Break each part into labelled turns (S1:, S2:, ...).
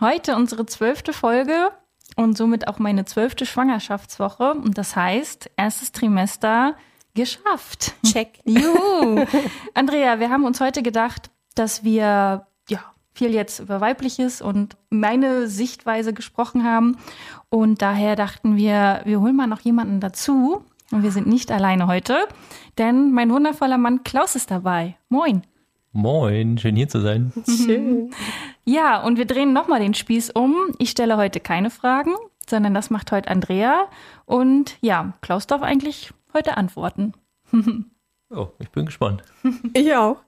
S1: Heute unsere zwölfte Folge und somit auch meine zwölfte Schwangerschaftswoche. Und das heißt, erstes Trimester geschafft.
S2: Check.
S1: Juhu. Andrea, wir haben uns heute gedacht, dass wir ja viel jetzt über weibliches und meine Sichtweise gesprochen haben. Und daher dachten wir, wir holen mal noch jemanden dazu. Und wir sind nicht alleine heute, denn mein wundervoller Mann Klaus ist dabei. Moin.
S3: Moin, schön hier zu sein.
S2: Schön.
S1: Ja, und wir drehen nochmal den Spieß um. Ich stelle heute keine Fragen, sondern das macht heute Andrea. Und ja, Klaus darf eigentlich heute antworten.
S3: Oh, ich bin gespannt.
S2: Ich auch.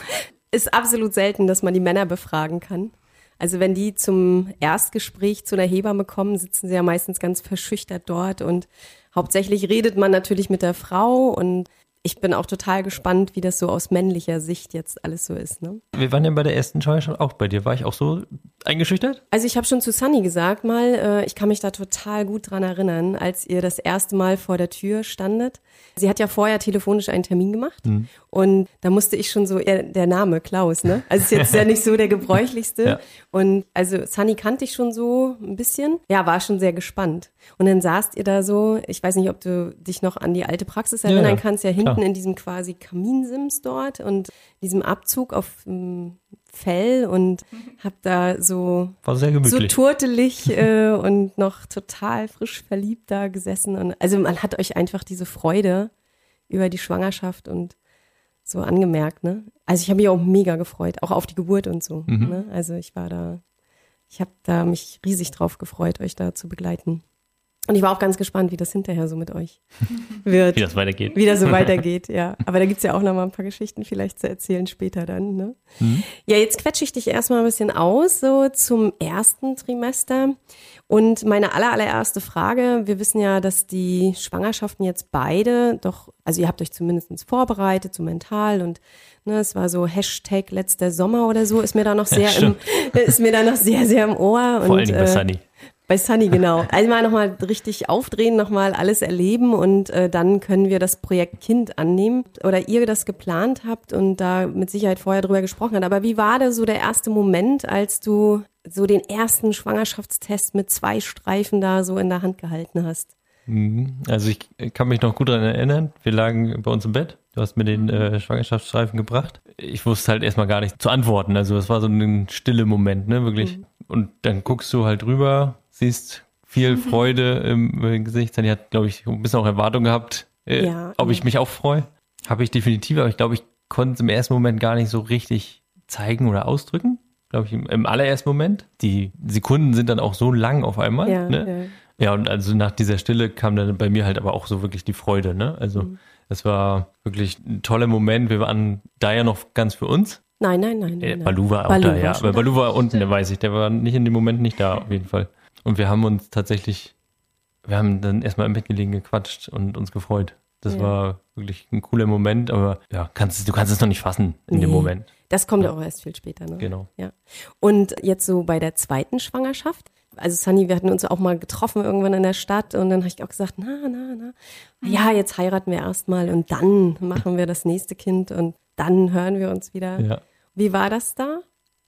S2: Ist absolut selten, dass man die Männer befragen kann. Also wenn die zum Erstgespräch zu einer Hebamme kommen, sitzen sie ja meistens ganz verschüchtert dort und hauptsächlich redet man natürlich mit der Frau und ich bin auch total gespannt, wie das so aus männlicher Sicht jetzt alles so ist. Ne?
S3: Wir waren ja bei der ersten Schwangerschaft auch bei dir. War ich auch so eingeschüchtert?
S2: Also ich habe schon zu Sunny gesagt mal, äh, ich kann mich da total gut dran erinnern, als ihr das erste Mal vor der Tür standet. Sie hat ja vorher telefonisch einen Termin gemacht und da musste ich schon so, ja, der Name Klaus, ne? Also ist jetzt ja nicht so der gebräuchlichste.
S3: Ja.
S2: Und also Sunny kannte ich schon so ein bisschen. Ja, war schon sehr gespannt. Und dann saßt ihr da so, ich weiß nicht, ob du dich noch an die alte Praxis
S3: Ja,
S2: erinnern
S3: ja,
S2: kannst, ja hinten
S3: klar.
S2: in diesem quasi Kaminsims dort und diesem Abzug auf Fell und hab da so
S3: War sehr
S2: so
S3: gemütlich.
S2: turtelig äh, und noch total frisch verliebt da gesessen. Und also man hat euch einfach diese Freude über die Schwangerschaft und so angemerkt, ne? Also ich habe mich auch mega gefreut, auch auf die Geburt und so.
S3: Mhm.
S2: Ne? Also ich war da, ich habe da mich riesig drauf gefreut, euch da zu begleiten. Und ich war auch ganz gespannt, wie das hinterher so mit euch wird
S3: wie das weitergeht.
S2: wie das so weitergeht, ja. Aber da gibt's ja auch noch mal ein paar Geschichten vielleicht zu erzählen später dann, ne? Ja, jetzt quetsche ich dich erstmal ein bisschen aus, so zum ersten Trimester. Und meine aller, allererste Frage, wir wissen ja, dass die Schwangerschaften jetzt beide doch, also ihr habt euch zumindest vorbereitet, so mental und ne, es war so Hashtag letzter Sommer oder so, ist mir da noch sehr im, ist mir da noch sehr, sehr im Ohr.
S3: Vor
S2: und,
S3: allen Dingen bei
S2: äh,
S3: Sunny.
S2: Bei Sunny, genau. Einmal nochmal richtig aufdrehen, nochmal alles erleben und äh, dann können wir das Projekt Kind annehmen. Oder ihr das geplant habt und da mit Sicherheit vorher drüber gesprochen habt. Aber wie war da so der erste Moment, als du so den ersten Schwangerschaftstest mit zwei Streifen da so in der Hand gehalten hast?
S3: Mhm. Also ich kann mich noch gut daran erinnern. Wir lagen bei uns im Bett. Du hast mir den äh, Schwangerschaftsstreifen gebracht. Ich wusste halt erstmal gar nicht zu antworten. Also es war so ein stille Moment, ne, wirklich. Und dann guckst du halt rüber, siehst viel Freude im äh, Gesicht. Sunny hat, glaube ich, ein bisschen auch Erwartung gehabt, äh,
S2: Ja,
S3: ob
S2: ja.
S3: ich mich auch freue. Habe ich definitiv, aber ich glaube, ich konnte es im ersten Moment gar nicht so richtig zeigen oder ausdrücken. Glaube ich, im, im allerersten Moment. Die Sekunden sind dann auch so lang auf einmal.
S2: Ja,
S3: ne? Ja, und also nach dieser Stille kam dann bei mir halt aber auch so wirklich die Freude, ne? Also
S2: Mhm.
S3: das war wirklich ein toller Moment. Wir waren da ja noch ganz für uns.
S2: Nein, nein, nein.
S3: Äh,
S2: nein, nein.
S3: Balu war auch
S2: Balu
S3: da,
S2: war
S3: ja. Aber. Balu war unten, der weiß ich. Der war nicht in dem Moment nicht da, auf jeden Fall. Und wir haben uns tatsächlich, wir haben dann erstmal im Bett gelegen, gequatscht und uns gefreut. Das
S2: Ja.
S3: war wirklich ein cooler Moment, aber ja, kannst, du kannst es noch nicht fassen in dem
S2: Nee.
S3: Moment.
S2: Das kommt ja auch erst viel später, ne?
S3: Genau.
S2: Ja. Und jetzt so bei der zweiten Schwangerschaft. Also Sunny, wir hatten uns auch mal getroffen irgendwann in der Stadt und dann habe ich auch gesagt, na, na, na. Ja, jetzt heiraten wir erstmal und dann machen wir das nächste Kind und dann hören wir uns wieder.
S3: Ja.
S2: Wie war das da?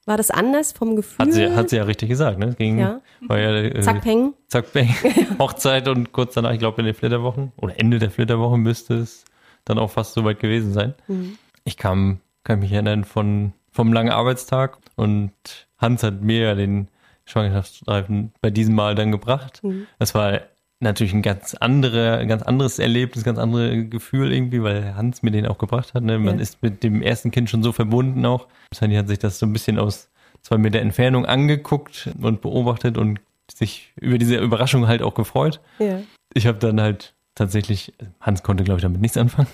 S2: War das anders vom Gefühl?
S3: Hat sie, hat sie ja richtig gesagt, ne? Es ging,
S2: Ja.
S3: war ja, äh,
S2: Zack, peng.
S3: Zack, bang. Hochzeit und kurz danach, ich glaube in den Flitterwochen oder Ende der Flitterwochen müsste es dann auch fast soweit gewesen sein.
S2: Mhm.
S3: Ich kam, kann mich erinnern, von, vom langen Arbeitstag und Hans hat mir ja den Schwangerschaftsstreifen bei diesem Mal dann gebracht.
S2: Mhm.
S3: Das war natürlich ein ganz andere, ein ganz anderes Erlebnis, ganz andere Gefühl irgendwie, weil Hans mir den auch gebracht hat. Ne? Man
S2: Ja.
S3: ist mit dem ersten Kind schon so verbunden auch. Sandy hat sich das so ein bisschen aus zwei Meter Entfernung angeguckt und beobachtet und sich über diese Überraschung halt auch gefreut.
S2: Ja.
S3: Ich habe dann halt tatsächlich, Hans konnte, glaube ich, damit nichts anfangen.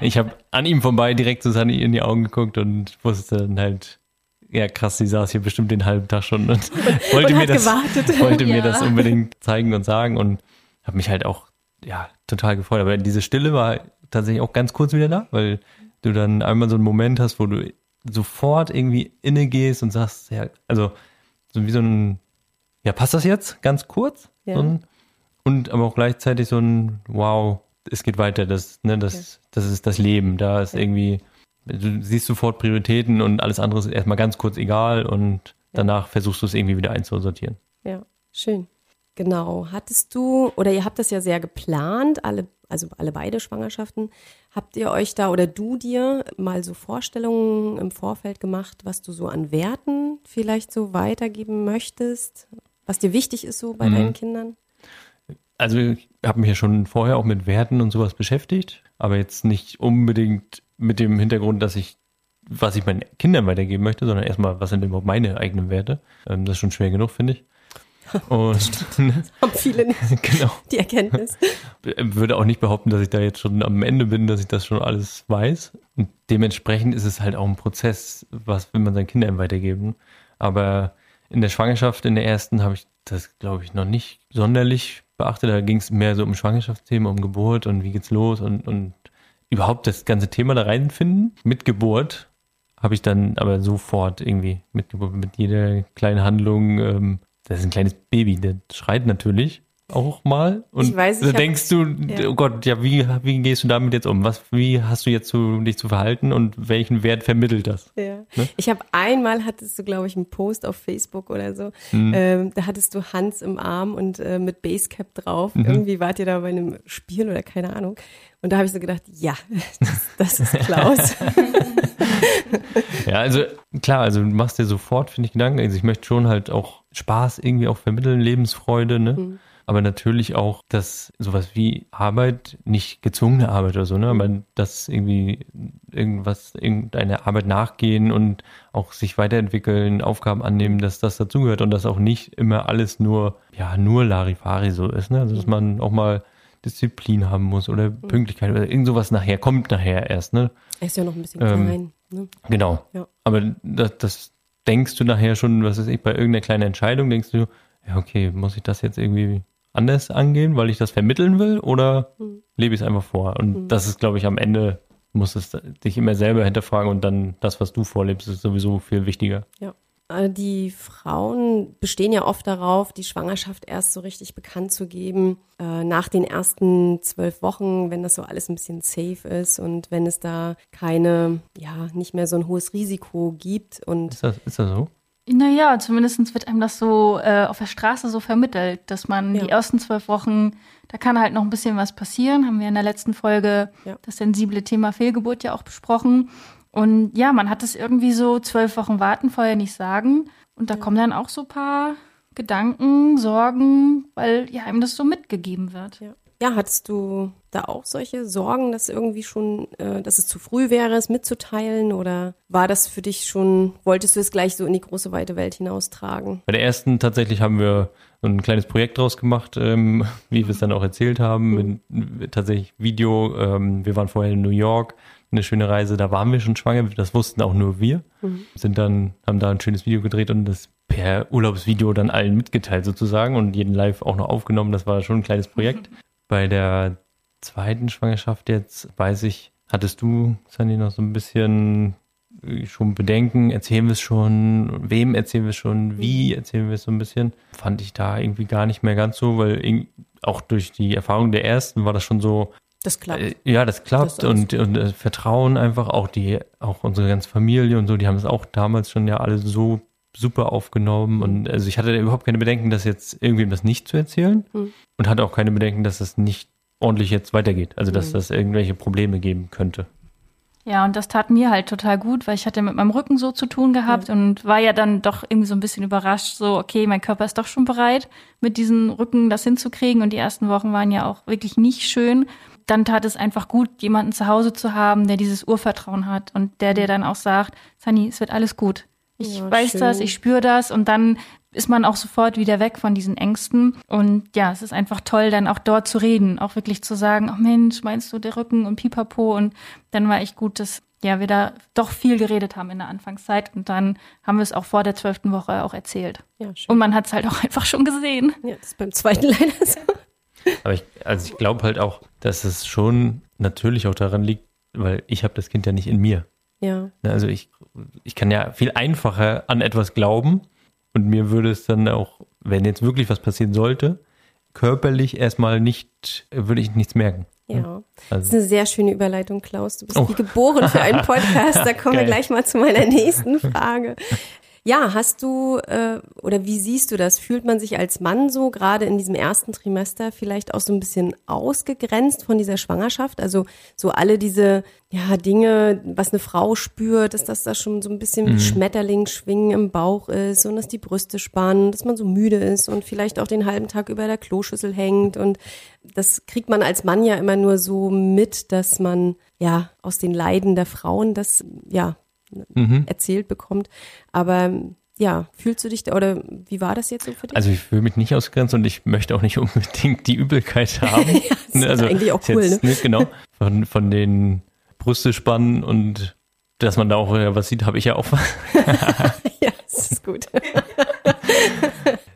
S3: Ich habe an ihm vorbei direkt zu Sunny in die Augen geguckt und wusste dann halt, ja krass, sie saß hier bestimmt den halben Tag schon und wollte,
S2: und
S3: mir, das,
S2: gewartet.
S3: wollte mir
S1: Ja.
S3: das unbedingt zeigen und sagen und habe mich halt auch, ja, total gefreut. Aber diese Stille war tatsächlich auch ganz kurz wieder da, weil du dann einmal so einen Moment hast, wo du sofort irgendwie inne gehst und sagst, ja, also so wie so ein, ja, passt das jetzt? Ganz kurz?
S2: Ja.
S3: So ein, und aber auch gleichzeitig so ein, wow, es geht weiter, das, ne, das, das ist das Leben. Da ist irgendwie, du siehst sofort Prioritäten und alles andere ist erstmal ganz kurz egal und danach versuchst du es irgendwie wieder einzusortieren.
S2: Ja, schön. Genau. Hattest du, oder ihr habt das ja sehr geplant, alle, also alle beide Schwangerschaften. Habt ihr euch da oder du dir mal so Vorstellungen im Vorfeld gemacht, was du so an Werten vielleicht so weitergeben möchtest? Was dir wichtig ist so bei
S3: Mhm.
S2: deinen Kindern?
S3: Also ich habe mich ja schon vorher auch mit Werten und sowas beschäftigt, aber jetzt nicht unbedingt mit dem Hintergrund, dass ich, was ich meinen Kindern weitergeben möchte, sondern erstmal, was sind denn überhaupt meine eigenen Werte? Ähm, das ist schon schwer genug, finde ich. Und
S2: Haben viele nicht
S3: genau.
S2: die Erkenntnis.
S3: würde auch nicht behaupten, dass ich da jetzt schon am Ende bin, dass ich das schon alles weiß. Und dementsprechend ist es halt auch ein Prozess, was will man seinen Kindern weitergeben. Aber in der Schwangerschaft, in der ersten, habe ich das, glaube ich, noch nicht sonderlich beachtet. Da ging es mehr so um Schwangerschaftsthemen, um Geburt und wie geht's los und, und überhaupt das ganze Thema da reinfinden. Mit Geburt habe ich dann aber sofort irgendwie mit mit jeder kleinen Handlung, ähm, das ist ein kleines Baby, der schreit natürlich auch mal. Und
S2: Ich weiß, ich hab-
S3: denkst du,
S2: Ja.
S3: oh Gott, ja, wie, wie gehst du damit jetzt um? Was, wie hast du jetzt zu, dich zu verhalten und welchen Wert vermittelt das?
S2: Ja.
S3: Ne?
S2: Ich habe einmal hattest du, glaube ich, einen Post auf Facebook oder so.
S3: Mhm.
S2: Ähm, da hattest du Hans im Arm und äh, mit Basecap drauf.
S3: Mhm.
S2: Irgendwie wart ihr da bei einem Spiel oder keine Ahnung. Und da habe ich so gedacht, ja, das, das ist Klaus.
S3: Ja, also klar, also du machst dir sofort, finde ich, Gedanken. Also ich möchte schon halt auch Spaß irgendwie auch vermitteln, Lebensfreude, ne?
S2: Mhm.
S3: Aber natürlich auch, dass sowas wie Arbeit, nicht gezwungene Arbeit oder so, ne? Aber dass irgendwie irgendwas, irgendeine Arbeit nachgehen und auch sich weiterentwickeln, Aufgaben annehmen, dass das dazugehört und dass auch nicht immer alles nur, ja, nur Larifari so ist, ne? Also dass man auch mal Disziplin haben muss oder Pünktlichkeit oder irgend sowas nachher, kommt nachher erst, ne?
S2: Er ist ja noch ein bisschen
S3: Ähm,
S2: klein. Ne?
S3: Genau.
S2: Ja.
S3: Aber das, das denkst du nachher schon, was weiß ich, bei irgendeiner kleinen Entscheidung denkst du, ja, okay, muss ich das jetzt irgendwie anders angehen, weil ich das vermitteln will oder
S2: Hm.
S3: lebe ich es einfach vor? Und das ist, glaube ich, am Ende muss es dich immer selber hinterfragen und dann das, was du vorlebst, ist sowieso viel wichtiger.
S2: Ja. Äh, Die Frauen bestehen ja oft darauf, die Schwangerschaft erst so richtig bekannt zu geben, äh, nach den ersten zwölf Wochen, wenn das so alles ein bisschen safe ist und wenn es da keine, ja, nicht mehr so ein hohes Risiko gibt. Und
S3: Ist das, ist das so?
S1: Naja, zumindest wird einem das so äh, auf der Straße so vermittelt, dass man
S2: Ja.
S1: die ersten zwölf Wochen, da kann halt noch ein bisschen was passieren. Haben wir in der letzten Folge
S2: Ja.
S1: das sensible Thema Fehlgeburt ja auch besprochen. Und ja, man hat es irgendwie so zwölf Wochen warten, vorher nicht sagen. Und da kommen dann auch so ein paar Gedanken, Sorgen, weil ja einem das so mitgegeben wird.
S2: ja. Ja, hattest du da auch solche Sorgen, dass irgendwie schon, äh, dass es zu früh wäre, es mitzuteilen? Oder war das für dich schon, wolltest du es gleich so in die große weite Welt hinaustragen?
S3: Bei der ersten tatsächlich haben wir so ein kleines Projekt draus gemacht, ähm, wie wir es dann auch erzählt haben, mit, tatsächlich Video. Ähm, wir waren vorher in New York, eine schöne Reise, da waren wir schon schwanger, das wussten auch nur wir. Sind dann, haben da ein schönes Video gedreht und das per Urlaubsvideo dann allen mitgeteilt sozusagen und jeden live auch noch aufgenommen. Das war schon ein kleines Projekt. Bei der zweiten Schwangerschaft jetzt, weiß ich, hattest du, Sandy, noch so ein bisschen äh, schon Bedenken, erzählen wir es schon, wem erzählen wir es schon, wie erzählen wir es so ein bisschen. Fand ich da irgendwie gar nicht mehr ganz so, weil auch durch die Erfahrung der ersten war das schon so,
S2: Das klappt.
S3: äh, ja, das klappt
S2: Das
S3: und, und äh, Vertrauen einfach, auch die, auch unsere ganze Familie und so, die haben es auch damals schon ja alle so super aufgenommen und also ich hatte da überhaupt keine Bedenken, das jetzt irgendwem das nicht zu erzählen
S2: Mhm.
S3: und hatte auch keine Bedenken, dass das nicht ordentlich jetzt weitergeht, also dass
S2: Mhm.
S3: das irgendwelche Probleme geben könnte.
S1: Ja, und das tat mir halt total gut, weil ich hatte mit meinem Rücken so zu tun gehabt und war ja dann doch irgendwie so ein bisschen überrascht, so, okay, mein Körper ist doch schon bereit, mit diesem Rücken das hinzukriegen. Und die ersten Wochen waren ja auch wirklich nicht schön. Dann tat es einfach gut, jemanden zu Hause zu haben, der dieses Urvertrauen hat und der dir dann auch sagt, Sani, es wird alles gut. Ich
S2: Ja,
S1: weiß
S2: schön.
S1: das, ich spüre das und dann ist man auch sofort wieder weg von diesen Ängsten. Und ja, es ist einfach toll, dann auch dort zu reden, auch wirklich zu sagen, oh Mensch, meinst du der Rücken und Pipapo? Und dann war echt gut, dass ja, wir da doch viel geredet haben in der Anfangszeit und dann haben wir es auch vor der zwölften Woche auch erzählt.
S2: Ja, schön.
S1: Und man hat es halt auch einfach schon gesehen.
S2: Ja, das ist beim zweiten leider so.
S3: Aber ich, also ich glaube halt auch, dass es schon natürlich auch daran liegt, weil ich habe das Kind ja nicht in mir.
S2: Ja.
S3: Ne, Also ich, ich kann ja viel einfacher an etwas glauben und mir würde es dann auch, wenn jetzt wirklich was passieren sollte, körperlich erstmal nicht, würde ich nichts merken.
S2: Ja. Das
S3: Also,
S2: ist eine sehr schöne Überleitung, Klaus. Du bist
S3: Oh.
S2: wie geboren für einen Podcast. Da kommen wir gleich mal zu meiner nächsten Frage. Ja, hast du äh, oder wie siehst du das? Fühlt man sich als Mann so gerade in diesem ersten Trimester vielleicht auch so ein bisschen ausgegrenzt von dieser Schwangerschaft? Also so alle diese ja Dinge, was eine Frau spürt, dass das da schon so ein bisschen wie Schmetterling schwingen im Bauch ist und dass die Brüste spannen, dass man so müde ist und vielleicht auch den halben Tag über der Kloschüssel hängt und das kriegt man als Mann ja immer nur so mit, dass man ja aus den Leiden der Frauen das ja
S3: mhm.
S2: erzählt bekommt. Aber ja, fühlst du dich da oder wie war das jetzt so für dich?
S3: also ich fühle mich nicht ausgegrenzt und ich möchte auch nicht unbedingt die Übelkeit haben.
S2: das ist eigentlich auch cool,
S3: jetzt
S2: ne?
S3: Genau. Von, von den Brüste spannen und dass man da auch was sieht, habe ich ja auch.
S2: ja, das ist gut.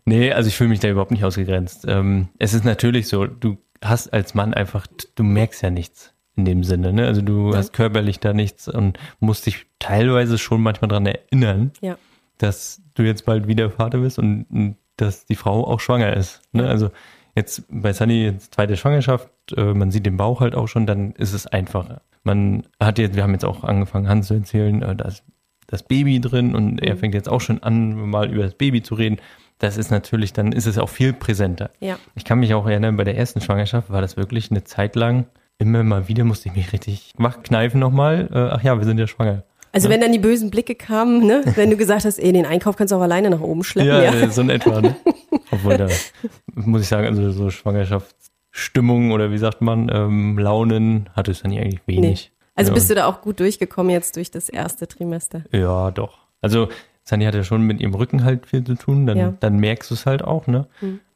S3: Nee, also ich fühle mich da überhaupt nicht ausgegrenzt. Ähm, es ist natürlich so, du hast als Mann einfach, du merkst ja nichts in dem Sinne. Ne? Also du hast körperlich da nichts und musst dich teilweise schon manchmal dran erinnern,
S2: Ja.
S3: dass du jetzt bald wieder Vater bist und, und dass die Frau auch schwanger ist. Ne? Also jetzt bei Sunny jetzt zweite Schwangerschaft, äh, man sieht den Bauch halt auch schon, dann ist es einfacher. Man hat jetzt, wir haben jetzt auch angefangen, Hans zu erzählen, äh, da ist das Baby drin und er fängt jetzt auch schon an, mal über das Baby zu reden. Das ist natürlich, dann ist es auch viel präsenter.
S2: Ja.
S3: Ich kann mich auch erinnern, bei der ersten Schwangerschaft war das wirklich eine Zeit lang, immer mal wieder musste ich mich richtig kneifen nochmal. Äh, ach ja, wir sind ja schwanger.
S2: Also wenn dann die bösen Blicke kamen, ne, wenn du gesagt hast, ey, den Einkauf kannst du auch alleine nach oben schleppen,
S3: Ja,
S2: ja.
S3: äh, so in etwa. Ne? Obwohl da, muss ich sagen, also so Schwangerschaftsstimmung oder wie sagt man, ähm, Launen hatte es dann eigentlich wenig.
S2: Also
S3: ja,
S2: bist du da auch gut durchgekommen jetzt durch das erste Trimester?
S3: Ja, doch. Also Sani hat ja schon mit ihrem Rücken halt viel zu tun, dann,
S2: Ja.
S3: dann merkst du es halt auch, ne?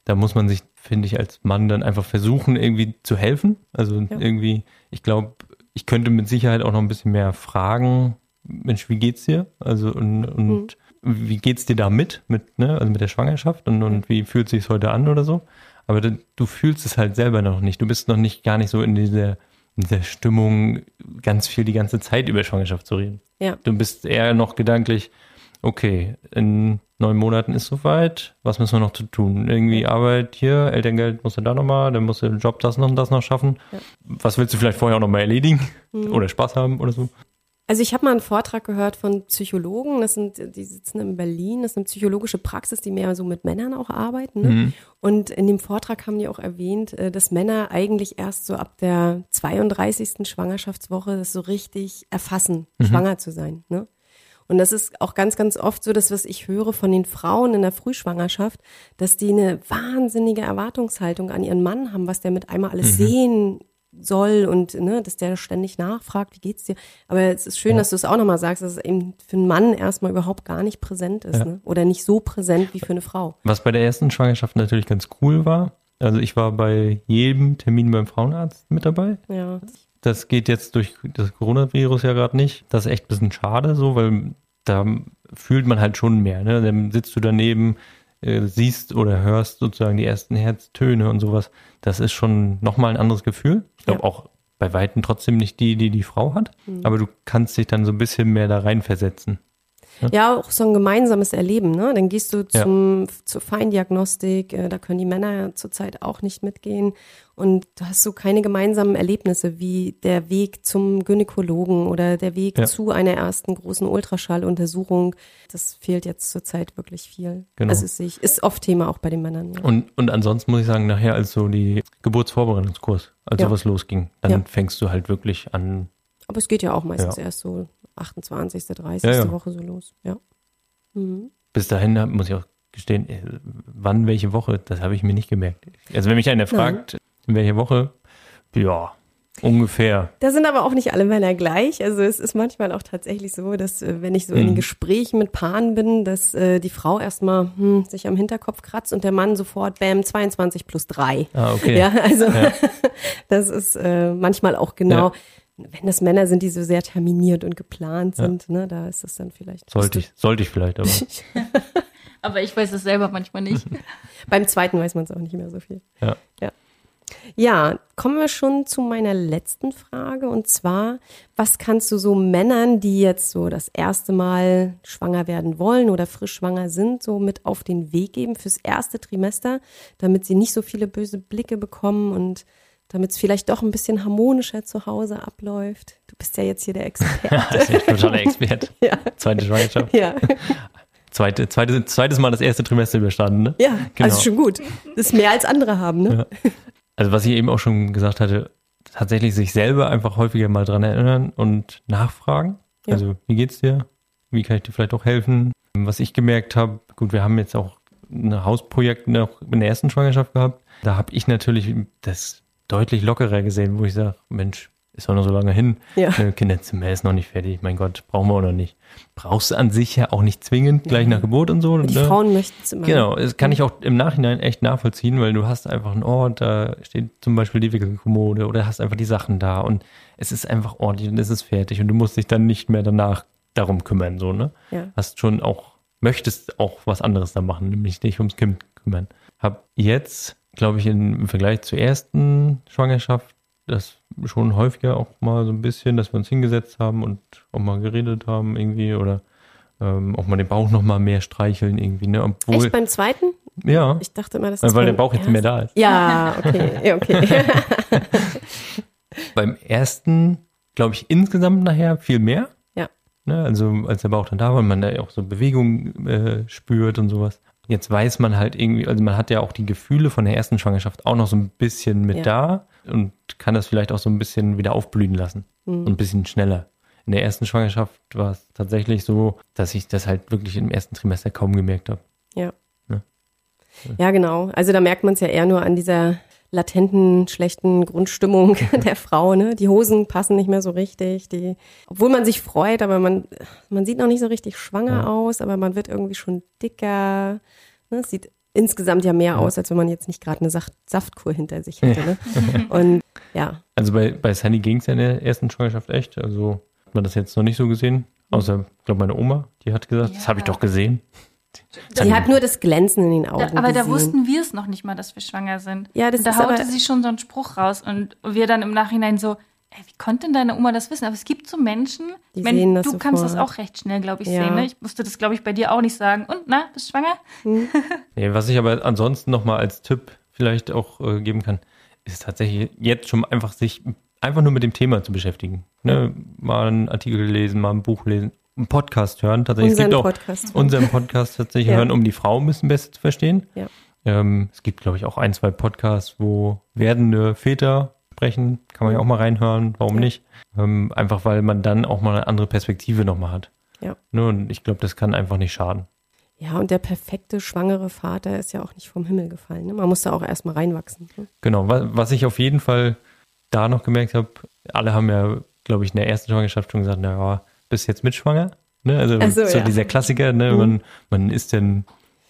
S3: Da muss man sich, finde ich, als Mann dann einfach versuchen, irgendwie zu helfen. Also irgendwie, ich glaube, ich könnte mit Sicherheit auch noch ein bisschen mehr fragen, Mensch, wie geht's dir? Also und, und wie geht's dir damit, mit, ne, also mit der Schwangerschaft und, und wie fühlt sich's heute an oder so? Aber du, du fühlst es halt selber noch nicht. Du bist noch nicht gar nicht so in dieser, in dieser Stimmung, ganz viel die ganze Zeit über Schwangerschaft zu reden.
S2: Ja.
S3: Du bist eher noch gedanklich, okay, in neun Monaten ist soweit, was müssen wir noch zu tun? Irgendwie Arbeit hier, Elterngeld musst du da nochmal, dann musst du den Job das noch und das noch schaffen. Was willst du vielleicht vorher auch nochmal erledigen? Oder Spaß haben oder so?
S2: Also ich habe mal einen Vortrag gehört von Psychologen, das sind, die sitzen in Berlin, das ist eine psychologische Praxis, die mehr so mit Männern auch arbeiten. Ne? Und in dem Vortrag haben die auch erwähnt, äh, dass Männer eigentlich erst so ab der 32. Schwangerschaftswoche das so richtig erfassen, schwanger zu sein. Ne? Und das ist auch ganz, ganz oft so, dass was ich höre von den Frauen in der Frühschwangerschaft, dass die eine wahnsinnige Erwartungshaltung an ihren Mann haben, was der mit einmal alles sehen soll und ne, dass der ständig nachfragt, wie geht's dir? Aber es ist schön, dass du es auch nochmal sagst, dass es eben für einen Mann erstmal überhaupt gar nicht präsent ist,
S3: Ja.
S2: ne? Oder nicht so präsent wie für eine Frau.
S3: Was bei der ersten Schwangerschaft natürlich ganz cool war, also ich war bei jedem Termin beim Frauenarzt mit dabei.
S2: Ja.
S3: Das geht jetzt durch das Coronavirus ja gerade nicht. Das ist echt ein bisschen schade so, weil da fühlt man halt schon mehr. Ne? Dann sitzt du daneben, äh, siehst oder hörst sozusagen die ersten Herztöne und sowas. Das ist schon nochmal ein anderes Gefühl. Ich glaube
S2: Ja.
S3: auch bei Weitem trotzdem nicht die, die die Frau hat. Aber du kannst dich dann so ein bisschen mehr da reinversetzen.
S2: Ja, auch so ein gemeinsames Erleben, ne? Dann gehst du
S3: Ja.
S2: zum, zur Feindiagnostik, äh, da können die Männer ja zurzeit auch nicht mitgehen. Und du hast so keine gemeinsamen Erlebnisse wie der Weg zum Gynäkologen oder der Weg
S3: Ja.
S2: zu einer ersten großen Ultraschalluntersuchung. Das fehlt jetzt zurzeit wirklich viel.
S3: Genau.
S2: Also ich, ist oft Thema auch bei den Männern. Ja.
S3: Und, und ansonsten muss ich sagen, nachher als so die Geburtsvorbereitungskurs, als
S2: Ja.
S3: sowas losging, dann
S2: Ja.
S3: fängst du halt wirklich an,
S2: Aber es geht ja auch meistens
S3: Ja.
S2: erst so 28., 30.
S3: Ja, ja.
S2: Woche so los. Ja. Mhm.
S3: bis dahin muss ich auch gestehen, äh, wann welche Woche, das habe ich mir nicht gemerkt. Also wenn mich einer fragt, in welche Woche, ja, Ungefähr.
S2: Da sind aber auch nicht alle Männer gleich. Also es ist manchmal auch tatsächlich so, dass äh, wenn ich so in
S3: Mhm.
S2: Gesprächen mit Paaren bin, dass äh, die Frau erstmal hm, sich am Hinterkopf kratzt und der Mann sofort, bam, 22 plus 3.
S3: Ah, okay.
S2: Ja, also das ist äh, manchmal auch genau, wenn das Männer sind, die so sehr terminiert und geplant sind, ne, da ist es dann vielleicht.
S3: Sollte ich, sollte ich vielleicht, aber.
S1: Aber ich weiß es selber manchmal nicht.
S2: Beim zweiten weiß man es auch nicht mehr so viel.
S3: Ja.
S2: ja. Ja, kommen wir schon zu meiner letzten Frage und zwar, was kannst du so Männern, die jetzt so das erste Mal schwanger werden wollen oder frisch schwanger sind, so mit auf den Weg geben fürs erste Trimester, damit sie nicht so viele böse Blicke bekommen und damit es vielleicht doch ein bisschen harmonischer zu Hause abläuft? Du bist ja jetzt hier der Experte.
S3: Das ist ein totaler Experte.
S2: ja.
S3: Zweite Schwangerschaft.
S2: Ja,
S3: Zweite, zweite, zweites Mal das erste Trimester überstanden, ne?
S2: ja,
S3: Genau.
S2: also schon gut. Das ist mehr als andere haben, ne?
S3: Also was ich eben auch schon gesagt hatte, tatsächlich sich selber einfach häufiger mal dran erinnern und nachfragen.
S2: Ja.
S3: Also wie geht's dir? Wie kann ich dir vielleicht auch helfen? Was ich gemerkt habe, gut, wir haben jetzt auch ein Hausprojekt noch in der ersten Schwangerschaft gehabt. Da habe ich natürlich das deutlich lockerer gesehen, wo ich sage, Mensch, ist doch noch so lange hin.
S2: Ja.
S3: Ne, Kinderzimmer ist noch nicht fertig. Mein Gott, brauchen wir auch noch nicht. Brauchst du an sich ja auch nicht zwingend gleich nach Geburt und so.
S2: Die
S3: ne?
S2: Frauen möchten es immer.
S3: Genau, das kann ich auch im Nachhinein echt nachvollziehen, weil du hast einfach einen Ort, da steht zum Beispiel die Wickelkommode oder hast einfach die Sachen da und es ist einfach ordentlich und es ist fertig und du musst dich dann nicht mehr danach darum kümmern, so, ne?
S2: Ja.
S3: Hast schon auch, möchtest auch was anderes da machen, nämlich dich ums Kind kümmern. Hab jetzt, glaube ich, im Vergleich zur ersten Schwangerschaft das schon häufiger auch mal so ein bisschen, dass wir uns hingesetzt haben und auch mal geredet haben irgendwie oder ähm, auch mal den Bauch noch mal mehr streicheln irgendwie, ne? Obwohl,
S2: Echt beim zweiten?
S3: ja,
S2: Ich dachte immer, das
S3: weil der Bauch jetzt mehr da ist.
S2: Ja, okay, ja, okay.
S3: Beim ersten, glaube ich, insgesamt nachher viel mehr.
S2: Ja.
S3: Ne, also als der Bauch dann da war und man da auch so Bewegung äh, spürt und sowas. Jetzt weiß man halt irgendwie, also man hat ja auch die Gefühle von der ersten Schwangerschaft auch noch so ein bisschen mit
S2: Ja.
S3: da und kann das vielleicht auch so ein bisschen wieder aufblühen lassen.
S2: Mhm.
S3: Und ein bisschen schneller. In der ersten Schwangerschaft war es tatsächlich so, dass ich das halt wirklich im ersten Trimester kaum gemerkt habe.
S2: Ja.
S3: Ja.
S2: Ja, genau. Also da merkt man es ja eher nur an dieser latenten, schlechten Grundstimmung der Frau. Ne? Die Hosen passen nicht mehr so richtig. Die, obwohl man sich freut, aber man, man sieht noch nicht so richtig schwanger
S3: Ja.
S2: aus, aber man wird irgendwie schon dicker. Ne? Es sieht insgesamt ja mehr aus, als wenn man jetzt nicht gerade eine Saft Saftkur hinter sich hätte. Ne? Und ja,
S3: Also bei, bei Sunny ging es ja in der ersten Schwangerschaft echt. Also hat man das jetzt noch nicht so gesehen. Außer, ich glaube, meine Oma, die hat gesagt, das habe ich
S1: Ja.
S3: doch gesehen.
S2: Sie hat nur das Glänzen in den Augen
S1: Da, aber da
S2: gesehen.
S1: wussten wir es noch nicht mal, dass wir schwanger sind.
S2: Ja, das
S1: und da
S2: ist
S1: haute
S2: aber-
S1: sie schon so einen Spruch raus und wir dann im Nachhinein so, ey, wie konnte denn deine Oma das wissen? Aber es gibt so Menschen,
S2: Die
S1: mein,
S2: sehen das
S1: du kannst das
S2: sofort.
S1: auch recht schnell, glaube ich,
S2: Ja.
S1: sehen. Ne? Ich musste das, glaube ich, bei dir auch nicht sagen. Und, na, bist du schwanger?
S3: Nee, was ich aber ansonsten nochmal als Tipp vielleicht auch äh, geben kann, ist tatsächlich jetzt schon einfach sich einfach nur mit dem Thema zu beschäftigen. Ne? Mal einen Artikel lesen, mal ein Buch lesen, einen Podcast hören. Tatsächlich,
S2: Unseren
S3: es gibt auch
S2: Podcast.
S3: unseren Podcast tatsächlich
S2: Ja.
S3: hören, um die Frau ein bisschen besser zu verstehen.
S2: Ja.
S3: Ähm, es gibt, glaube ich, auch ein, zwei Podcasts, wo werdende Väter sprechen. Kann man ja auch mal reinhören. Warum
S2: Ja.
S3: nicht? Ähm, einfach, weil man dann auch mal eine andere Perspektive nochmal hat.
S2: Ja.
S3: Ne? Und ich glaube, das kann einfach nicht schaden.
S2: Ja, und der perfekte schwangere Vater ist ja auch nicht vom Himmel gefallen. Ne? Man muss da auch erstmal reinwachsen. Ne?
S3: Genau, was, was ich auf jeden Fall da noch gemerkt habe, alle haben ja, glaube ich, in der ersten Schwangerschaft schon gesagt, na ja, bist jetzt mitschwanger? Ne? Also
S2: Ach so,
S3: so
S2: ja.
S3: dieser Klassiker, ne?
S2: Mhm.
S3: Man, man ist denn,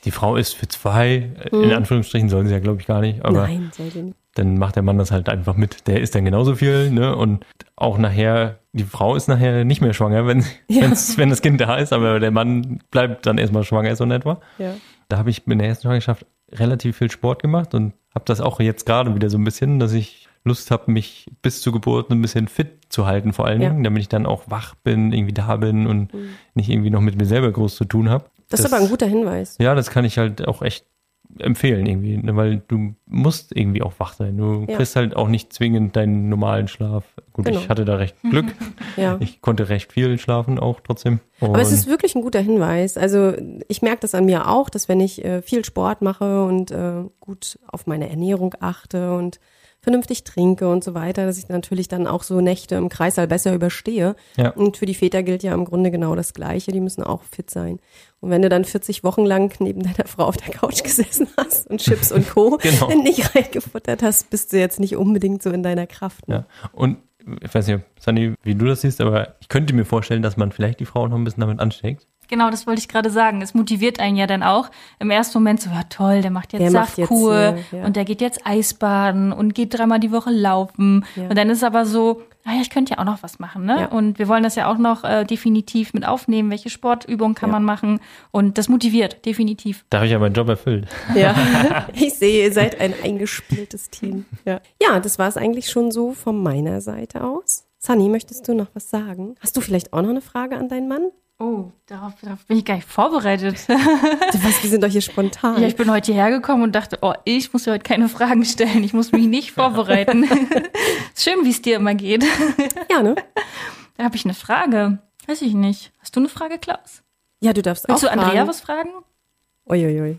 S3: die Frau ist für zwei, in
S2: Mhm.
S3: Anführungsstrichen sollen sie ja, glaube ich, gar nicht, aber
S2: Nein, nicht.
S3: dann macht der Mann das halt einfach mit. Der ist dann genauso viel, ne? Und auch nachher, die Frau ist nachher nicht mehr schwanger, wenn,
S2: Ja.
S3: wenn das Kind da ist, aber der Mann bleibt dann erstmal schwanger, so in etwa
S2: Ja.
S3: da habe ich in der ersten Schwangerschaft relativ viel Sport gemacht und habe das auch jetzt gerade wieder so ein bisschen, dass ich Lust habe, mich bis zur Geburt ein bisschen fit zu halten, vor allen
S2: Ja.
S3: Dingen, damit ich dann auch wach bin, irgendwie da bin und nicht irgendwie noch mit mir selber groß zu tun habe.
S2: Das, ist aber ein guter Hinweis.
S3: Ja, das kann ich halt auch echt empfehlen irgendwie, ne, weil du musst irgendwie auch wach sein. Du
S2: Ja.
S3: kriegst halt auch nicht zwingend deinen normalen Schlaf. Gut,
S2: Genau.
S3: ich hatte da recht Glück.
S2: Ja.
S3: Ich konnte recht viel schlafen auch trotzdem.
S2: Aber es
S3: Und-
S2: ist wirklich ein guter Hinweis. Also ich merke das an mir auch, dass wenn ich äh, viel Sport mache und äh, gut auf meine Ernährung achte und vernünftig trinke und so weiter, dass ich natürlich dann auch so Nächte im Kreißsaal besser überstehe.
S3: Ja.
S2: Und für die Väter gilt ja im Grunde genau das Gleiche. Die müssen auch fit sein. Und wenn du dann 40 Wochen lang neben deiner Frau auf der Couch gesessen hast und Chips und Co.
S3: Genau.
S2: nicht reingefuttert hast, bist du jetzt nicht unbedingt so in deiner Kraft. Ne?
S3: Ja. Und ich weiß nicht, Sunny, wie du das siehst, aber ich könnte mir vorstellen, dass man vielleicht die Frau noch ein bisschen damit ansteckt.
S1: Genau, das wollte ich gerade sagen. Es motiviert einen ja dann auch im ersten Moment so, ja toll, der macht jetzt
S2: Der macht jetzt,
S1: Saftkur
S2: ja.
S1: und der geht jetzt Eisbaden und geht dreimal die Woche laufen.
S2: Ja.
S1: Und dann ist aber so, naja, ich könnte ja auch noch was machen, ne?
S2: Ja.
S1: Und wir wollen das ja auch noch äh, definitiv mit aufnehmen. Welche Sportübungen kann
S2: Ja.
S1: man machen? Und das motiviert, definitiv.
S3: Da habe ich ja meinen Job erfüllt.
S2: Ja, ich sehe, ihr seid ein eingespieltes Team. Ja, ja das war es eigentlich schon so von meiner Seite aus. Sunny, möchtest du noch was sagen? Hast du vielleicht auch noch eine Frage an deinen Mann?
S1: Oh, darauf, darauf bin ich gar nicht vorbereitet.
S2: Du weißt, wir sind doch hier spontan.
S1: Ja, ich bin heute hierher gekommen und dachte, oh, ich muss ja heute keine Fragen stellen. Ich muss mich nicht vorbereiten. Ist Schön, wie es dir immer geht.
S2: ja, ne?
S1: Da habe ich eine Frage. Weiß ich nicht. Hast du eine Frage, Klaus?
S2: Ja, du darfst
S1: Willst
S2: auch
S1: du Andrea
S2: fragen.
S1: was fragen?
S2: Uiuiui.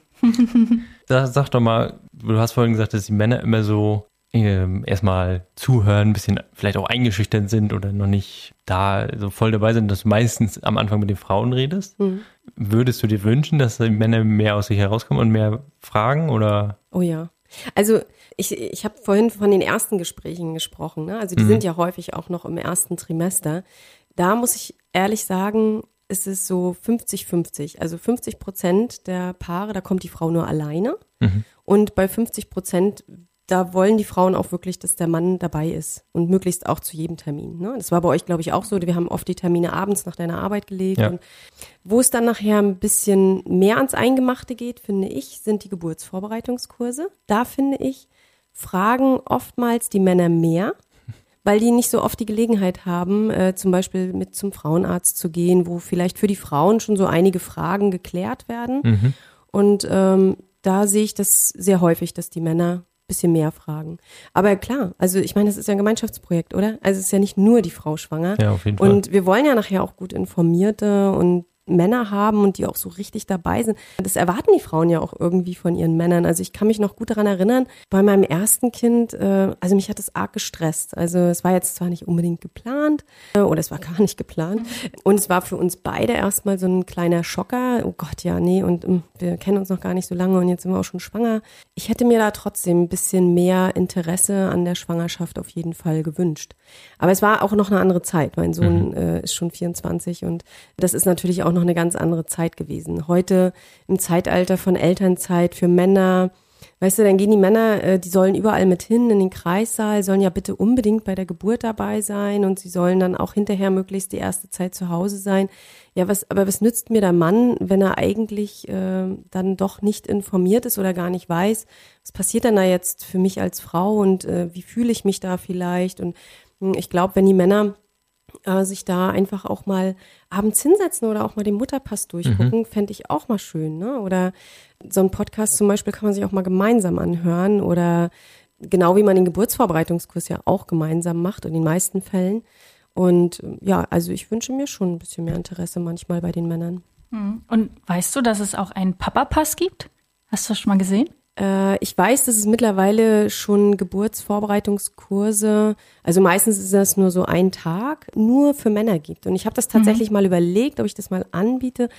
S3: Da, sag doch mal, du hast vorhin gesagt, dass die Männer immer so ähm, erstmal zuhören, ein bisschen vielleicht auch eingeschüchtert sind oder noch nicht da so voll dabei sind, dass du meistens am Anfang mit den Frauen redest.
S2: Mhm.
S3: Würdest du dir wünschen, dass die Männer mehr aus sich herauskommen und mehr fragen oder?
S2: Oh ja. Also ich, ich habe vorhin von den ersten Gesprächen gesprochen. Ne? Also die
S3: Mhm.
S2: sind ja häufig auch noch im ersten Trimester. Da muss ich ehrlich sagen, ist es so 50-50. Also 50 Prozent der Paare, da kommt die Frau nur alleine.
S3: Mhm.
S2: Und bei 50 Prozent, da wollen die Frauen auch wirklich, dass der Mann dabei ist. Und möglichst auch zu jedem Termin. Ne? Das war bei euch, glaube ich, auch so. Wir haben oft die Termine abends nach deiner Arbeit gelegt.
S3: Ja.
S2: Und wo es dann nachher ein bisschen mehr ans Eingemachte geht, finde ich, sind die Geburtsvorbereitungskurse. Da finde ich, fragen oftmals die Männer mehr, weil die nicht so oft die Gelegenheit haben, äh, zum Beispiel mit zum Frauenarzt zu gehen, wo vielleicht für die Frauen schon so einige Fragen geklärt werden.
S3: Mhm.
S2: Und ähm, da sehe ich das sehr häufig, dass die Männer bisschen mehr fragen. Aber klar, also ich meine, das ist ja ein Gemeinschaftsprojekt, oder? Also es ist ja nicht nur die Frau schwanger.
S3: Ja, auf jeden Fall.
S2: Und wir wollen ja nachher auch gut informierte und Männer haben und die auch so richtig dabei sind. Das erwarten die Frauen ja auch irgendwie von ihren Männern. Also ich kann mich noch gut daran erinnern, bei meinem ersten Kind, äh, also mich hat das arg gestresst. Also es war jetzt zwar nicht unbedingt geplant äh, oder es war gar nicht geplant und es war für uns beide erstmal so ein kleiner Schocker. Oh Gott, ja, nee und mm, wir kennen uns noch gar nicht so lange und jetzt sind wir auch schon schwanger. Ich hätte mir da trotzdem ein bisschen mehr Interesse an der Schwangerschaft auf jeden Fall gewünscht. Aber es war auch noch eine andere Zeit. Mein Sohn äh, ist schon 24 und das ist natürlich auch noch eine ganz andere Zeit gewesen. Heute im Zeitalter von Elternzeit für Männer, weißt du, dann gehen die Männer, äh, die sollen überall mit hin in den Kreissaal, sollen ja bitte unbedingt bei der Geburt dabei sein und sie sollen dann auch hinterher möglichst die erste Zeit zu Hause sein. Ja, was, aber was nützt mir der Mann, wenn er eigentlich äh, dann doch nicht informiert ist oder gar nicht weiß, was passiert denn da jetzt für mich als Frau und äh, wie fühle ich mich da vielleicht? Und mh, ich glaube, wenn die Männer äh, sich da einfach auch mal abends hinsetzen oder auch mal den Mutterpass durchgucken, fände ich auch mal schön. Ne? Oder so ein Podcast zum Beispiel kann man sich auch mal gemeinsam anhören oder genau wie man den Geburtsvorbereitungskurs ja auch gemeinsam macht in den meisten Fällen. Und äh, ja, also ich wünsche mir schon ein bisschen mehr Interesse manchmal bei den Männern.
S1: Und weißt du, dass es auch einen Papa-Pass gibt? Hast du das schon mal gesehen?
S2: Äh, ich weiß, dass es mittlerweile schon Geburtsvorbereitungskurse, also meistens ist das nur so ein Tag, nur für Männer gibt. Und ich habe das tatsächlich mal überlegt, ob ich das mal anbiete,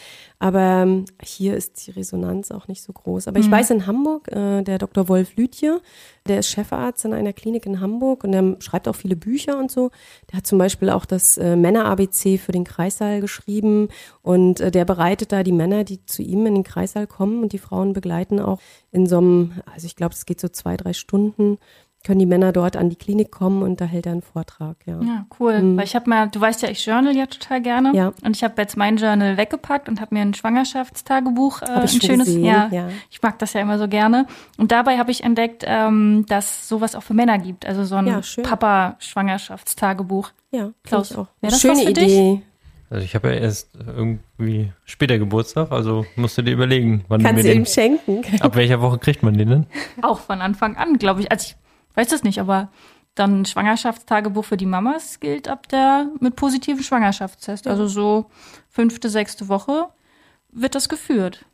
S2: aber ähm, hier ist die Resonanz auch nicht so groß. Aber ich weiß in Hamburg, äh, der Dr. Wolf Lütje, der ist Chefarzt in einer Klinik in Hamburg und der schreibt auch viele Bücher und so. Der hat zum Beispiel auch das äh, Männer-ABC für den Kreissaal geschrieben und äh, der bereitet da die Männer, die zu ihm in den Kreissaal kommen und die Frauen begleiten auch in so einem, also ich glaube, es geht so zwei, drei Stunden, können die Männer dort an die Klinik kommen und da hält er einen Vortrag, ja.
S1: Ja, cool. Weil ich habe mal, du weißt ja, ich journal ja total gerne.
S2: Ja.
S1: Und ich habe jetzt mein Journal weggepackt und habe mir ein Schwangerschaftstagebuch, äh, ein schönes,
S2: gesehen,
S1: ja,
S2: ja.
S1: Ich mag das ja immer so gerne. Und dabei habe ich entdeckt, ähm, dass sowas auch für Männer gibt. Also so ein
S2: Ja.
S1: Papa-Schwangerschaftstagebuch.
S2: Ja,
S1: Klaus,
S2: ich auch.
S1: das
S2: Schöne
S1: was für dich?
S2: Idee.
S3: Also ich habe ja erst irgendwie später Geburtstag, also musst du dir überlegen, wann
S2: Kannst
S3: du
S2: du
S3: mir
S2: ihm
S3: den,
S2: schenken.
S3: ab welcher Woche kriegt man den denn?
S1: Auch von Anfang an, glaube ich. Also ich weiß das nicht, aber dann Schwangerschaftstagebuch für die Mamas gilt ab der mit positivem Schwangerschaftstest. Also so fünfte, sechste Woche wird das geführt.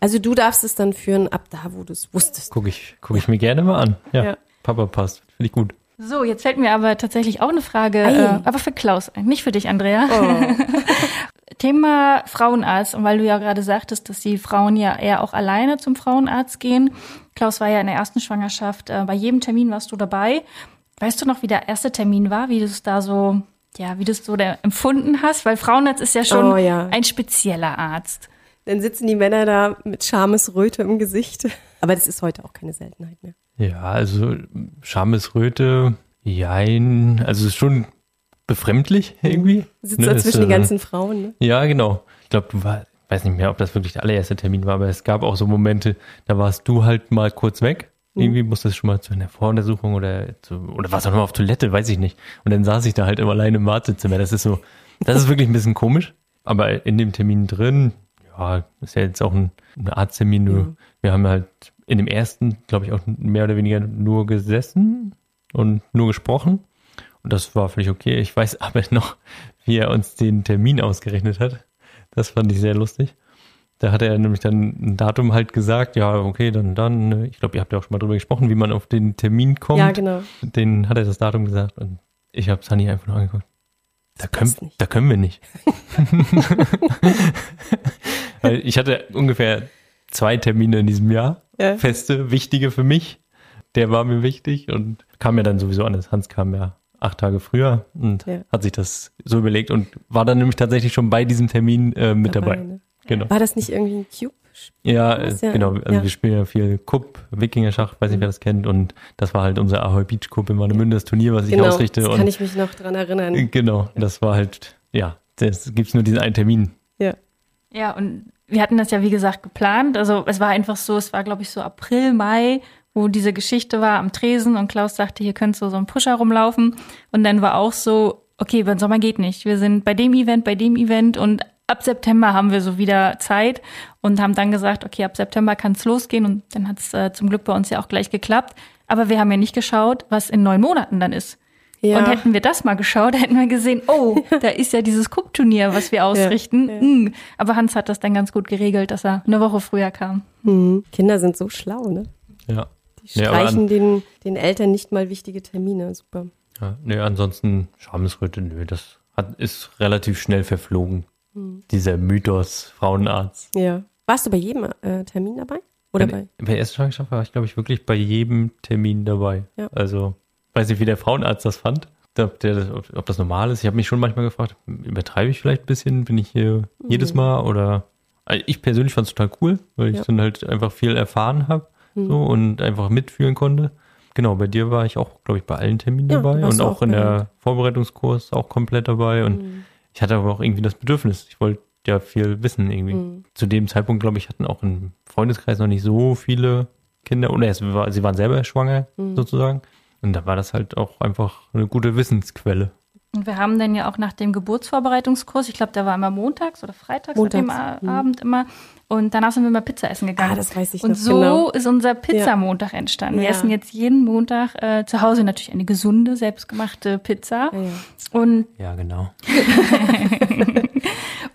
S2: Also du darfst es dann führen ab da, wo du es wusstest.
S3: Gucke ich, guck ich mir gerne mal an. Ja,
S2: Ja.
S3: Papa passt. Finde ich gut.
S1: So, jetzt fällt mir aber tatsächlich auch eine Frage, äh, aber für Klaus ein, nicht für dich, Andrea.
S2: Oh.
S1: Thema Frauenarzt. Und weil du ja gerade sagtest, dass die Frauen ja eher auch alleine zum Frauenarzt gehen. Klaus war ja in der ersten Schwangerschaft, äh, bei jedem Termin warst du dabei. Weißt du noch, wie der erste Termin war, wie du es da so, ja, wie du es so empfunden hast? Weil Frauenarzt ist ja schon
S2: Oh, ja.
S1: ein spezieller Arzt.
S2: Dann sitzen die Männer da mit Schamesröte im Gesicht. Aber das ist heute auch keine Seltenheit mehr.
S3: Ja, also Schamesröte, jein, also es ist schon befremdlich irgendwie.
S2: Sitzt
S3: Ne,
S2: da
S3: ist,
S2: zwischen den
S3: äh,
S2: ganzen Frauen, ne?
S3: Ja, genau. Ich glaube, du war, weiß nicht mehr, ob das wirklich der allererste Termin war, aber es gab auch so Momente, da warst du halt mal kurz weg. Irgendwie musstest du schon mal zu einer Voruntersuchung oder zu, oder warst auch mal auf Toilette, weiß ich nicht. Und dann saß ich da halt immer alleine im Wartezimmer. Das ist so, das ist wirklich ein bisschen komisch. Aber in dem Termin drin, ja, ist ja jetzt auch ein, ein Arzttermin, nur wir haben halt in dem ersten, glaube ich, auch mehr oder weniger nur gesessen und nur gesprochen. Und das war völlig okay. Ich weiß aber noch, wie er uns den Termin ausgerechnet hat. Das fand ich sehr lustig. Da hat er nämlich dann ein Datum halt gesagt, ja, okay, dann, dann, äh, ich glaube, ihr habt ja auch schon mal drüber gesprochen, wie man auf den Termin kommt.
S2: Ja, genau.
S3: Den hat er das Datum gesagt und ich habe Sunny einfach nur angeguckt. Da können, da können wir nicht. Weil ich hatte ungefähr zwei Termine in diesem Jahr,
S2: Ja.
S3: feste, wichtige für mich. Der war mir wichtig und kam ja dann sowieso an. Hans kam ja acht Tage früher und
S2: Ja.
S3: hat sich das so überlegt und war dann nämlich tatsächlich schon bei diesem Termin äh, mit dabei.
S2: ne?
S3: Genau.
S2: War das nicht irgendwie ein Cube?
S3: Ja, äh?
S2: Ja,
S3: genau. Also
S2: ja.
S3: wir spielen ja viel Cup, Wikinger-Schach, weiß nicht, wer das kennt. Und das war halt unser Ahoy Beach Cup in Warnemünde, das Turnier, was ich
S2: Genau,
S3: ausrichte.
S2: das
S3: und
S2: kann ich mich noch dran erinnern.
S3: Genau, das war halt, ja, das gibt's nur diesen einen Termin.
S2: Ja.
S1: Ja, und wir hatten das ja, wie gesagt, geplant. Also es war einfach so, es war, glaube ich, so April, Mai, wo diese Geschichte war am Tresen und Klaus sagte, hier könntest du so ein Pusher rumlaufen. Und dann war auch so, okay, den Sommer geht nicht. Wir sind bei dem Event, bei dem Event und ab September haben wir so wieder Zeit und haben dann gesagt, okay, ab September kann es losgehen und dann hat es äh, zum Glück bei uns ja auch gleich geklappt. Aber wir haben ja nicht geschaut, was in neun Monaten dann ist.
S2: Ja.
S1: Und hätten wir das mal geschaut, hätten wir gesehen, oh, da ist ja dieses Cup-Turnier, was wir ausrichten.
S2: ja.
S1: Mm. Aber Hans hat das dann ganz gut geregelt, dass er eine Woche früher kam.
S2: Hm. Kinder sind so schlau, ne?
S3: Ja.
S2: Die
S3: Ja,
S2: streichen
S3: an-
S2: den, den Eltern nicht mal wichtige Termine. Super.
S3: ja nee, ansonsten Schamesröte, nö, das hat, ist relativ schnell verflogen.
S2: Hm.
S3: Dieser Mythos Frauenarzt.
S2: Ja. Warst du bei jedem äh, Termin dabei? Oder bei?
S3: bei, bei der ersten Schwangerschaft war ich, glaube ich, wirklich bei jedem Termin dabei.
S2: Ja.
S3: Also, weiß nicht, wie der Frauenarzt das fand. Ob, der, das- ob, ob das normal ist. Ich habe mich schon manchmal gefragt, übertreibe ich vielleicht ein bisschen? Bin ich hier jedes Mal? Oder also ich persönlich fand es total cool, weil ich
S2: Ja.
S3: dann halt einfach viel erfahren habe so, und einfach mitfühlen konnte. Genau, bei dir war ich auch, glaube ich, bei allen Terminen
S2: Ja,
S3: dabei und auch
S2: auch
S3: in der Vorbereitungskurs auch komplett dabei. Und ich hatte aber auch irgendwie das Bedürfnis. Ich wollte ja viel wissen irgendwie.
S2: Mhm.
S3: Zu dem Zeitpunkt, glaube ich, hatten auch im Freundeskreis noch nicht so viele Kinder. Oder es war, sie waren selber schwanger,
S2: Mhm.
S3: sozusagen. Und da war das halt auch einfach eine gute Wissensquelle.
S1: Und wir haben dann ja auch nach dem Geburtsvorbereitungskurs, ich glaube, der war immer montags oder freitags an dem
S2: Montags,
S1: A-
S2: mhm.
S1: Abend immer. Und danach sind wir mal Pizza essen gegangen.
S2: Ah, das weiß ich
S1: Und
S2: noch
S1: so
S2: genau.
S1: ist unser Pizzamontag entstanden. Wir
S2: Ja.
S1: essen jetzt jeden Montag äh, zu Hause natürlich eine gesunde, selbstgemachte Pizza.
S2: Ja, ja.
S1: Und
S3: Ja, genau.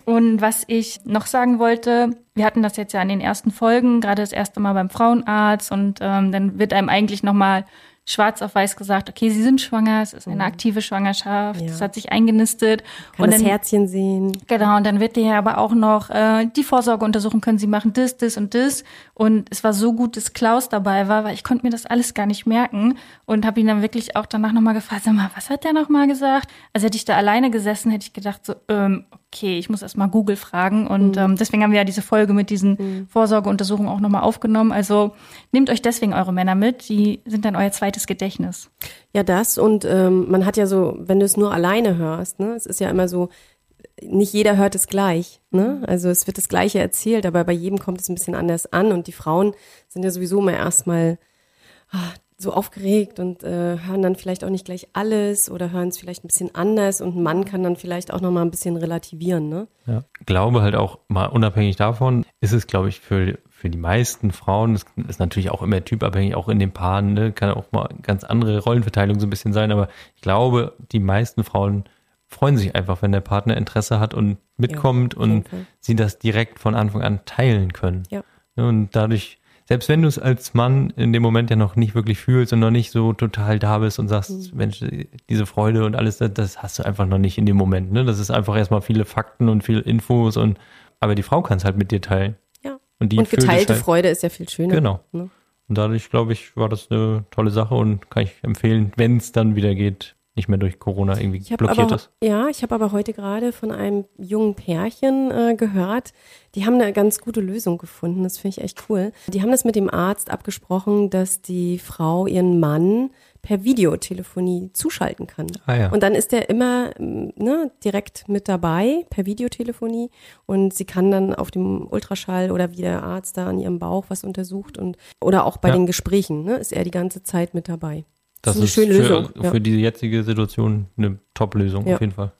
S1: Und was ich noch sagen wollte, wir hatten das jetzt ja in den ersten Folgen, gerade das erste Mal beim Frauenarzt und ähm, dann wird einem eigentlich nochmal schwarz auf weiß gesagt, okay, Sie sind schwanger, es ist eine aktive Schwangerschaft,
S2: Ja.
S1: es hat sich eingenistet.
S2: Kann
S1: und
S2: das
S1: dann,
S2: Herzchen sehen.
S1: Genau, und dann wird dir aber auch noch äh, die Vorsorgeuntersuchung können Sie machen, das, das und das. Und es war so gut, dass Klaus dabei war, weil ich konnte mir das alles gar nicht merken und habe ihn dann wirklich auch danach nochmal gefragt, sag mal, was hat der nochmal gesagt? Also hätte ich da alleine gesessen, hätte ich gedacht so, ähm, okay, ich muss erst mal Google fragen. Und ähm, deswegen haben wir ja diese Folge mit diesen Vorsorgeuntersuchungen auch nochmal aufgenommen. Also nehmt euch deswegen eure Männer mit, die sind dann euer zweites Gedächtnis.
S2: Ja, das und ähm, man hat ja so, wenn du es nur alleine hörst, ne, es ist ja immer so, nicht jeder hört es gleich, ne? Also es wird das Gleiche erzählt, aber bei jedem kommt es ein bisschen anders an und die Frauen sind ja sowieso immer erstmal ah, so aufgeregt und äh, hören dann vielleicht auch nicht gleich alles oder hören es vielleicht ein bisschen anders und ein Mann kann dann vielleicht auch noch mal ein bisschen relativieren, ne?
S3: Ja. Glaube halt auch mal unabhängig davon, ist es, glaube ich, für, für die meisten Frauen, das ist natürlich auch immer typabhängig, auch in den Paaren, ne, kann auch mal ganz andere Rollenverteilung so ein bisschen sein, aber ich glaube, die meisten Frauen freuen sich einfach, wenn der Partner Interesse hat und mitkommt
S2: jeden
S3: und sie das direkt von Anfang an teilen können.
S2: Ja.
S3: Ne, Und dadurch selbst wenn du es als Mann in dem Moment ja noch nicht wirklich fühlst und noch nicht so total da bist und sagst,
S2: Mhm.
S3: Mensch, diese Freude und alles, das, das hast du einfach noch nicht in dem Moment. Ne? Das ist einfach erstmal viele Fakten und viele Infos und aber die Frau kann es halt mit dir teilen. Und die
S2: Und geteilte
S3: halt,
S2: Freude ist ja viel schöner.
S3: Genau.
S2: Ne?
S3: Und dadurch, glaube ich, war das eine tolle Sache und kann ich empfehlen, wenn es dann wieder geht, nicht mehr durch Corona irgendwie blockiert
S2: aber,
S3: ist.
S2: Ja, ich habe aber heute gerade von einem jungen Pärchen äh, gehört, die haben eine ganz gute Lösung gefunden. Das finde ich echt cool. Die haben das mit dem Arzt abgesprochen, dass die Frau ihren Mann per Videotelefonie zuschalten kann.
S3: Ah ja.
S2: Und dann ist er immer ne, direkt mit dabei per Videotelefonie und sie kann dann auf dem Ultraschall oder wie der Arzt da an ihrem Bauch was untersucht und oder auch bei
S3: Ja.
S2: den Gesprächen ne, ist er die ganze Zeit mit dabei.
S3: Das
S2: ist eine
S3: ist
S2: schöne
S3: für,
S2: Lösung, ja.
S3: für die jetzige Situation eine Top-Lösung
S2: Ja.
S3: auf jeden Fall.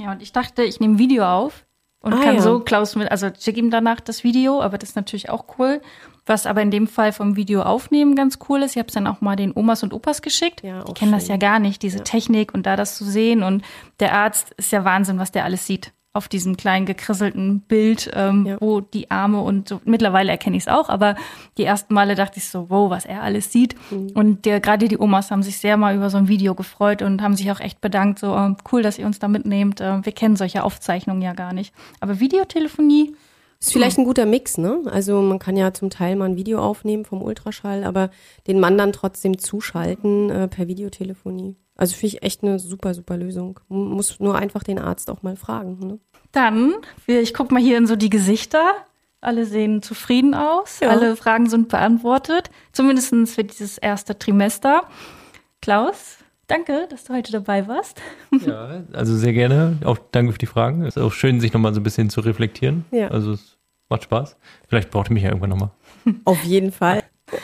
S1: Ja, und ich dachte, ich nehme Video auf und
S2: Ah,
S1: kann
S2: ja.
S1: so Klaus mit, also schick ihm danach das Video, aber das ist natürlich auch cool. Was aber in dem Fall vom Video aufnehmen ganz cool ist, ich habe es dann auch mal den Omas und Opas geschickt.
S2: Ja,
S1: Die
S2: auch
S1: kennen das
S2: schön.
S1: ja gar nicht, diese Technik und da das zu sehen. Und der Arzt ist ja Wahnsinn, was der alles sieht auf diesem kleinen gekrisselten Bild, ähm,
S2: Ja.
S1: wo die Arme und so, mittlerweile erkenne ich es auch, aber die ersten Male dachte ich so, wow, was er alles sieht.
S2: Mhm.
S1: Und der, gerade die Omas haben sich sehr mal über so ein Video gefreut und haben sich auch echt bedankt, so ähm, cool, dass ihr uns da mitnehmt. Äh, wir kennen solche Aufzeichnungen ja gar nicht. Aber Videotelefonie,
S2: Ist vielleicht ein guter Mix, ne? Also man kann ja zum Teil mal ein Video aufnehmen vom Ultraschall, aber den Mann dann trotzdem zuschalten äh, per Videotelefonie. Also finde ich echt eine super, super Lösung. M- Muss nur einfach den Arzt auch mal fragen. Ne?
S1: Dann, ich guck mal hier in so die Gesichter. Alle sehen zufrieden aus.
S2: Ja.
S1: Alle Fragen sind beantwortet. Zumindest für dieses erste Trimester. Klaus, danke, dass du heute dabei warst.
S3: Ja, also sehr gerne. Auch danke für die Fragen. Ist auch schön, sich nochmal so ein bisschen zu reflektieren.
S2: Ja.
S3: Also es macht Spaß. Vielleicht braucht ihr mich ja irgendwann nochmal.
S2: Auf jeden Fall.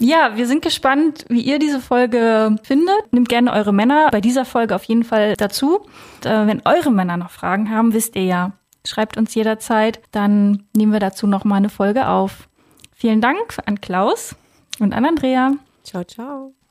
S1: Ja, wir sind gespannt, wie ihr diese Folge findet. Nehmt gerne eure Männer bei dieser Folge auf jeden Fall dazu. Und, äh, wenn eure Männer noch Fragen haben, wisst ihr ja, schreibt uns jederzeit. Dann nehmen wir dazu noch mal eine Folge auf. Vielen Dank an Klaus und an Andrea.
S2: Ciao, ciao.